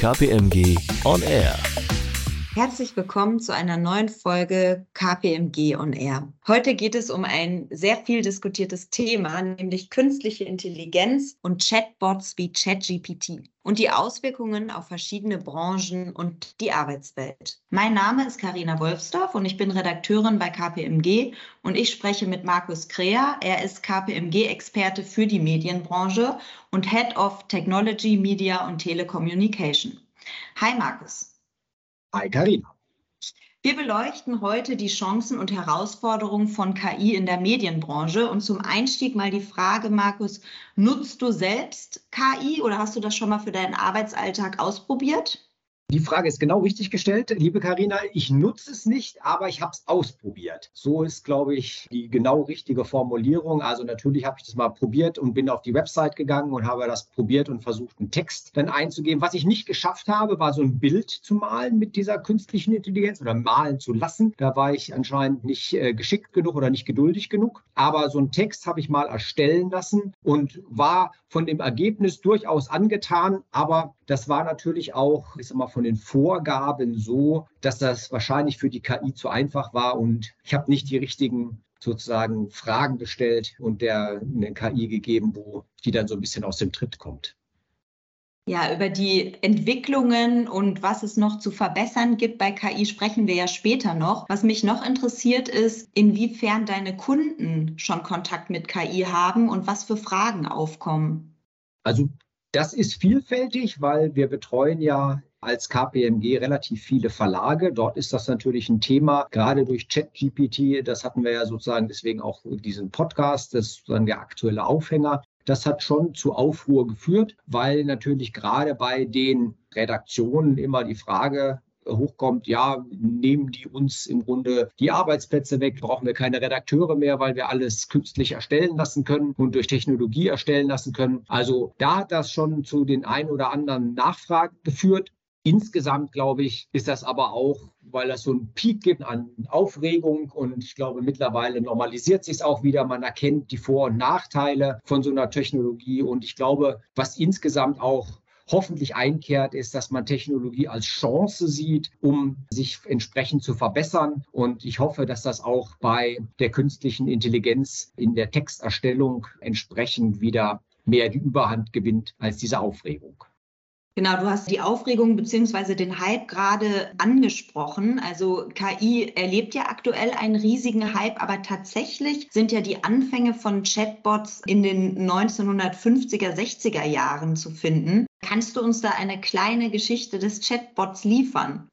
KPMG On Air. Herzlich willkommen zu einer neuen Folge KPMG On Air. Heute geht es um ein sehr viel diskutiertes Thema, nämlich künstliche Intelligenz und Chatbots wie ChatGPT und die Auswirkungen auf verschiedene Branchen und die Arbeitswelt. Mein Name ist Karina Wolfsdorf und ich bin Redakteurin bei KPMG und ich spreche mit Markus Krea. Er ist KPMG-Experte für die Medienbranche und Head of Technology, Media und Telecommunication. Hi Markus. Hi Karina. Wir beleuchten heute die Chancen und Herausforderungen von KI in der Medienbranche. Und zum Einstieg mal die Frage, Markus, nutzt du selbst KI oder hast du das schon mal für deinen Arbeitsalltag ausprobiert? Die Frage ist genau richtig gestellt, liebe Karina. Ich nutze es nicht, aber ich habe es ausprobiert. So ist, glaube ich, die genau richtige Formulierung. Also natürlich habe ich das mal probiert und bin auf die Website gegangen und habe das probiert und versucht, einen Text dann einzugeben. Was ich nicht geschafft habe, war so ein Bild zu malen mit dieser künstlichen Intelligenz oder malen zu lassen. Da war ich anscheinend nicht äh, geschickt genug oder nicht geduldig genug. Aber so einen Text habe ich mal erstellen lassen und war von dem Ergebnis durchaus angetan. Aber das war natürlich auch, ich sag mal, von den Vorgaben so, dass das wahrscheinlich für die KI zu einfach war und ich habe nicht die richtigen sozusagen Fragen gestellt und der eine KI gegeben, wo die dann so ein bisschen aus dem Tritt kommt. Ja, über die Entwicklungen und was es noch zu verbessern gibt bei KI sprechen wir ja später noch. Was mich noch interessiert ist, inwiefern deine Kunden schon Kontakt mit KI haben und was für Fragen aufkommen. Also das ist vielfältig, weil wir betreuen ja als KPMG relativ viele Verlage. Dort ist das natürlich ein Thema, gerade durch ChatGPT. Das hatten wir ja sozusagen deswegen auch diesen Podcast, das ist sozusagen der aktuelle Aufhänger. Das hat schon zu Aufruhr geführt, weil natürlich gerade bei den Redaktionen immer die Frage hochkommt, ja, nehmen die uns im Grunde die Arbeitsplätze weg, brauchen wir keine Redakteure mehr, weil wir alles künstlich erstellen lassen können und durch Technologie erstellen lassen können. Also da hat das schon zu den ein oder anderen Nachfragen geführt. Insgesamt, glaube ich, ist das aber auch, weil es so einen Peak gibt an Aufregung und ich glaube, mittlerweile normalisiert sich es auch wieder. Man erkennt die Vor- und Nachteile von so einer Technologie und ich glaube, was insgesamt auch hoffentlich einkehrt, ist, dass man Technologie als Chance sieht, um sich entsprechend zu verbessern. Und ich hoffe, dass das auch bei der künstlichen Intelligenz in der Texterstellung entsprechend wieder mehr die Überhand gewinnt als diese Aufregung. Genau, du hast die Aufregung beziehungsweise den Hype gerade angesprochen. Also KI erlebt ja aktuell einen riesigen Hype, aber tatsächlich sind ja die Anfänge von Chatbots in den 1950er, 60er Jahren zu finden. Kannst du uns da eine kleine Geschichte des Chatbots liefern?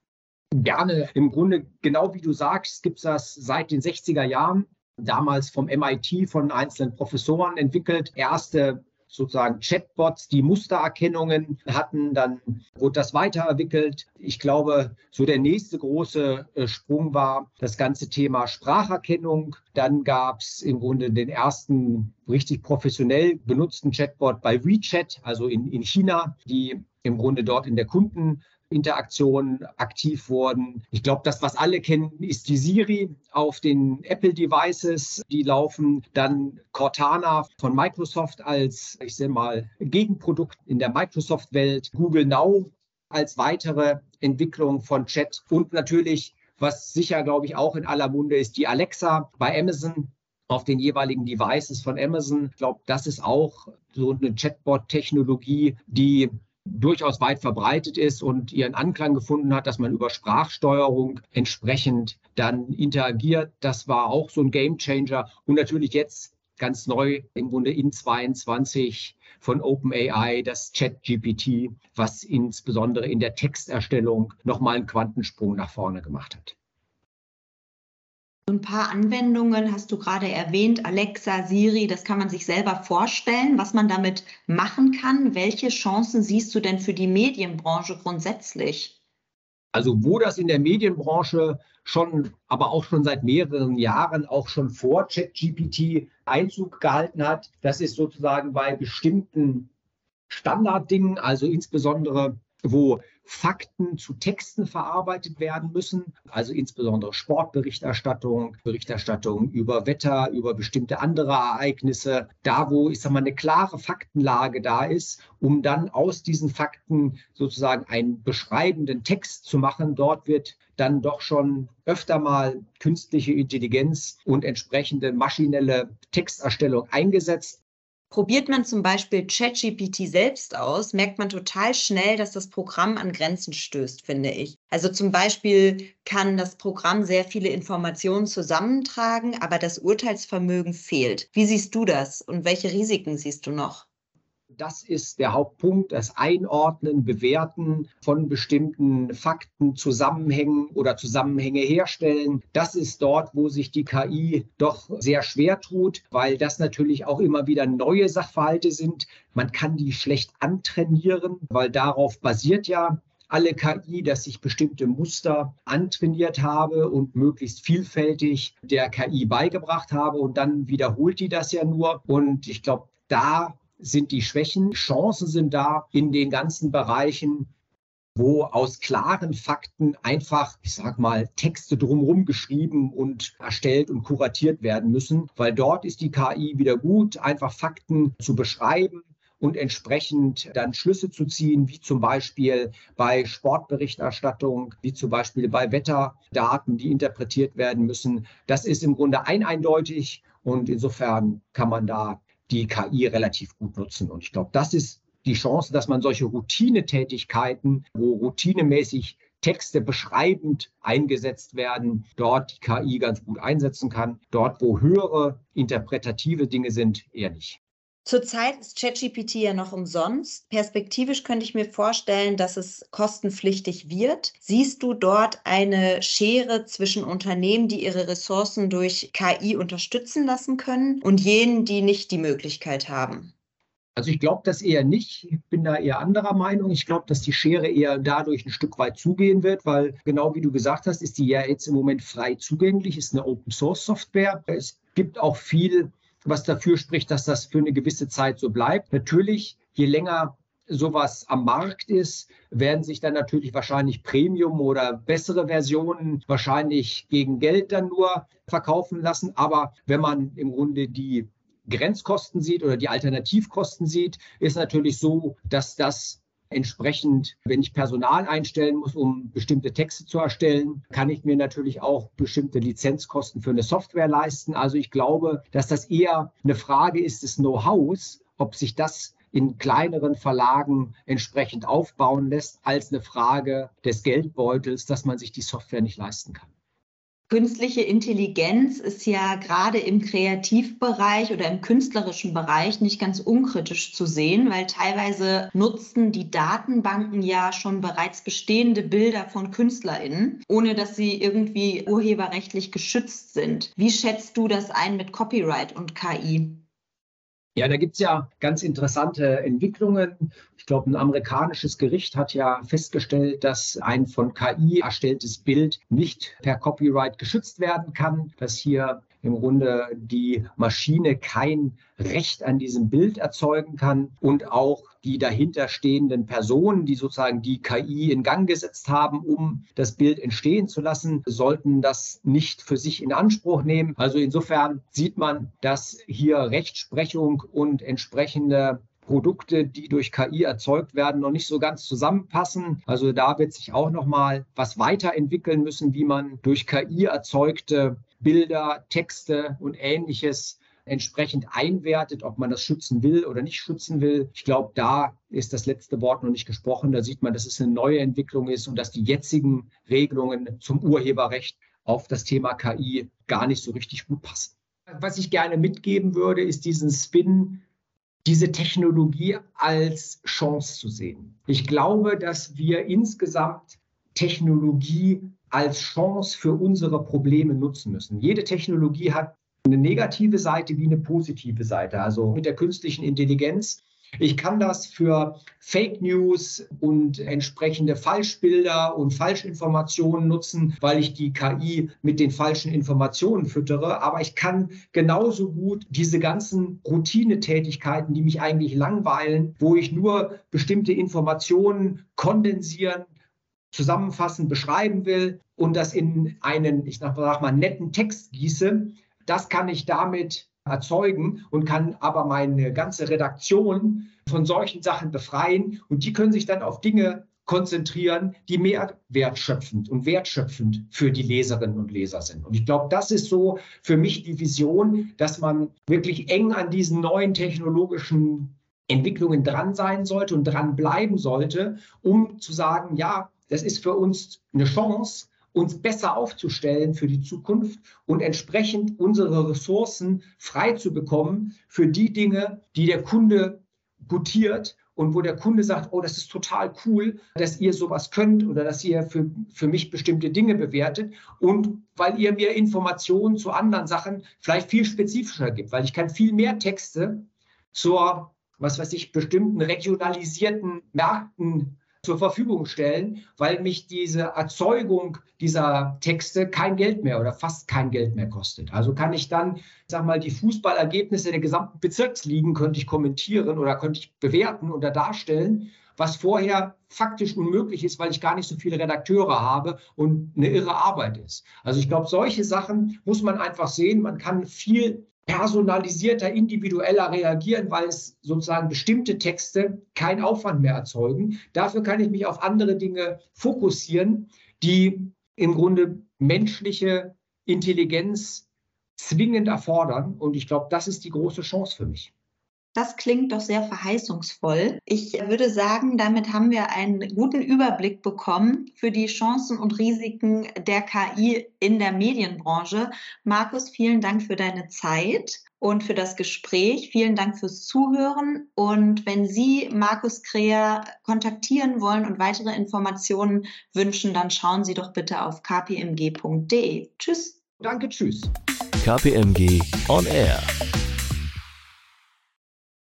Gerne. Im Grunde, genau wie du sagst, gibt es das seit den 60er Jahren damals vom MIT von einzelnen Professoren entwickelt. Erste sozusagen Chatbots, die Mustererkennungen hatten. Dann wurde das weiterentwickelt. Ich glaube, so der nächste große äh, Sprung war das ganze Thema Spracherkennung. Dann gab es im Grunde den ersten richtig professionell benutzten Chatbot bei WeChat, also in, in China, die im Grunde dort in der Kunden Interaktionen aktiv wurden. Ich glaube, das, was alle kennen, ist die Siri auf den Apple-Devices. Die laufen dann Cortana von Microsoft als, ich sage mal, Gegenprodukt in der Microsoft-Welt. Google Now als weitere Entwicklung von Chat und natürlich, was sicher, glaube ich, auch in aller Munde ist, die Alexa bei Amazon auf den jeweiligen Devices von Amazon. Ich glaube, das ist auch so eine Chatbot-Technologie, die durchaus weit verbreitet ist und ihren Anklang gefunden hat, dass man über Sprachsteuerung entsprechend dann interagiert. Das war auch so ein Gamechanger Und natürlich jetzt ganz neu im Grunde in 22 von OpenAI, das ChatGPT, was insbesondere in der Texterstellung nochmal einen Quantensprung nach vorne gemacht hat. Ein paar Anwendungen hast du gerade erwähnt, Alexa, Siri, das kann man sich selber vorstellen, was man damit machen kann. Welche Chancen siehst du denn für die Medienbranche grundsätzlich? Also wo das in der Medienbranche schon, aber auch schon seit mehreren Jahren, auch schon vor ChatGPT Einzug gehalten hat, das ist sozusagen bei bestimmten Standarddingen, also insbesondere wo Fakten zu Texten verarbeitet werden müssen, also insbesondere Sportberichterstattung, Berichterstattung über Wetter, über bestimmte andere Ereignisse, da wo, ich sag mal, eine klare Faktenlage da ist, um dann aus diesen Fakten sozusagen einen beschreibenden Text zu machen. Dort wird dann doch schon öfter mal künstliche Intelligenz und entsprechende maschinelle Texterstellung eingesetzt. Probiert man zum Beispiel ChatGPT selbst aus, merkt man total schnell, dass das Programm an Grenzen stößt, finde ich. Also zum Beispiel kann das Programm sehr viele Informationen zusammentragen, aber das Urteilsvermögen fehlt. Wie siehst du das und welche Risiken siehst du noch? Das ist der Hauptpunkt, das Einordnen, Bewerten von bestimmten Fakten, Zusammenhängen oder Zusammenhänge herstellen. Das ist dort, wo sich die KI doch sehr schwer tut, weil das natürlich auch immer wieder neue Sachverhalte sind. Man kann die schlecht antrainieren, weil darauf basiert ja alle KI, dass ich bestimmte Muster antrainiert habe und möglichst vielfältig der KI beigebracht habe und dann wiederholt die das ja nur. Und ich glaube, da sind die Schwächen. Chancen sind da in den ganzen Bereichen, wo aus klaren Fakten einfach, ich sag mal, Texte drumherum geschrieben und erstellt und kuratiert werden müssen, weil dort ist die KI wieder gut, einfach Fakten zu beschreiben und entsprechend dann Schlüsse zu ziehen, wie zum Beispiel bei Sportberichterstattung, wie zum Beispiel bei Wetterdaten, die interpretiert werden müssen. Das ist im Grunde ein eindeutig und insofern kann man da die KI relativ gut nutzen. Und ich glaube, das ist die Chance, dass man solche Routinetätigkeiten, wo routinemäßig Texte beschreibend eingesetzt werden, dort die KI ganz gut einsetzen kann. Dort, wo höhere interpretative Dinge sind, eher nicht. Zurzeit ist ChatGPT ja noch umsonst. Perspektivisch könnte ich mir vorstellen, dass es kostenpflichtig wird. Siehst du dort eine Schere zwischen Unternehmen, die ihre Ressourcen durch KI unterstützen lassen können und jenen, die nicht die Möglichkeit haben? Also ich glaube das eher nicht. Ich bin da eher anderer Meinung. Ich glaube, dass die Schere eher dadurch ein Stück weit zugehen wird, weil genau wie du gesagt hast, ist die ja jetzt im Moment frei zugänglich, ist eine Open Source Software. Es gibt auch viel was dafür spricht, dass das für eine gewisse Zeit so bleibt. Natürlich, je länger sowas am Markt ist, werden sich dann natürlich wahrscheinlich Premium oder bessere Versionen wahrscheinlich gegen Geld dann nur verkaufen lassen. Aber wenn man im Grunde die Grenzkosten sieht oder die Alternativkosten sieht, ist natürlich so, dass das Entsprechend, wenn ich Personal einstellen muss, um bestimmte Texte zu erstellen, kann ich mir natürlich auch bestimmte Lizenzkosten für eine Software leisten. Also ich glaube, dass das eher eine Frage ist des Know-hows, ob sich das in kleineren Verlagen entsprechend aufbauen lässt, als eine Frage des Geldbeutels, dass man sich die Software nicht leisten kann. Künstliche Intelligenz ist ja gerade im Kreativbereich oder im künstlerischen Bereich nicht ganz unkritisch zu sehen, weil teilweise nutzen die Datenbanken ja schon bereits bestehende Bilder von KünstlerInnen, ohne dass sie irgendwie urheberrechtlich geschützt sind. Wie schätzt du das ein mit Copyright und KI? Ja, da gibt es ja ganz interessante Entwicklungen. Ich glaube, ein amerikanisches Gericht hat ja festgestellt, dass ein von KI erstelltes Bild nicht per Copyright geschützt werden kann, dass hier im Grunde die Maschine kein Recht an diesem Bild erzeugen kann und auch die dahinterstehenden Personen, die sozusagen die KI in Gang gesetzt haben, um das Bild entstehen zu lassen, sollten das nicht für sich in Anspruch nehmen. Also insofern sieht man, dass hier Rechtsprechung und entsprechende Produkte, die durch KI erzeugt werden, noch nicht so ganz zusammenpassen. Also da wird sich auch noch mal was weiterentwickeln müssen, wie man durch KI erzeugte Bilder, Texte und ähnliches entsprechend einwertet, ob man das schützen will oder nicht schützen will. Ich glaube, da ist das letzte Wort noch nicht gesprochen. Da sieht man, dass es eine neue Entwicklung ist und dass die jetzigen Regelungen zum Urheberrecht auf das Thema KI gar nicht so richtig gut passen. Was ich gerne mitgeben würde, ist diesen Spin, diese Technologie als Chance zu sehen. Ich glaube, dass wir insgesamt Technologie als Chance für unsere Probleme nutzen müssen. Jede Technologie hat eine negative Seite wie eine positive Seite. Also mit der künstlichen Intelligenz Ich kann das für Fake News und entsprechende Falschbilder und Falschinformationen nutzen, weil ich die KI mit den falschen Informationen füttere. Aber ich kann genauso gut diese ganzen Routinetätigkeiten, die mich eigentlich langweilen, wo ich nur bestimmte Informationen kondensieren, zusammenfassen, beschreiben will und das in einen, ich sag mal, netten Text gieße, das kann ich damit erzeugen und kann aber meine ganze Redaktion von solchen Sachen befreien und die können sich dann auf Dinge konzentrieren, die mehr wertschöpfend und wertschöpfend für die Leserinnen und Leser sind. Und ich glaube, das ist so für mich die Vision, dass man wirklich eng an diesen neuen technologischen Entwicklungen dran sein sollte und dran bleiben sollte, um zu sagen, ja, das ist für uns eine Chance, uns besser aufzustellen für die Zukunft und entsprechend unsere Ressourcen frei zu bekommen für die Dinge, die der Kunde gutiert und wo der Kunde sagt, oh, das ist total cool, dass ihr sowas könnt oder dass ihr für, für mich bestimmte Dinge bewertet und weil ihr mir Informationen zu anderen Sachen vielleicht viel spezifischer gibt, weil ich kann viel mehr Texte zur, was weiß ich, bestimmten regionalisierten Märkten zur Verfügung stellen, weil mich diese Erzeugung dieser Texte kein Geld mehr oder fast kein Geld mehr kostet. Also kann ich dann, sag mal, die Fußballergebnisse der gesamten Bezirksligen könnte ich kommentieren oder könnte ich bewerten oder darstellen, was vorher faktisch unmöglich ist, weil ich gar nicht so viele Redakteure habe und eine irre Arbeit ist. Also ich glaube, solche Sachen muss man einfach sehen. Man kann viel personalisierter, individueller reagieren, weil es sozusagen bestimmte Texte keinen Aufwand mehr erzeugen. Dafür kann ich mich auf andere Dinge fokussieren, die im Grunde menschliche Intelligenz zwingend erfordern. Und ich glaube, das ist die große Chance für mich. Das klingt doch sehr verheißungsvoll. Ich würde sagen, damit haben wir einen guten Überblick bekommen für die Chancen und Risiken der KI in der Medienbranche. Markus, vielen Dank für deine Zeit und für das Gespräch. Vielen Dank fürs Zuhören. Und wenn Sie Markus Kreher kontaktieren wollen und weitere Informationen wünschen, dann schauen Sie doch bitte auf kpmg.de. Tschüss. Danke, tschüss. KPMG On Air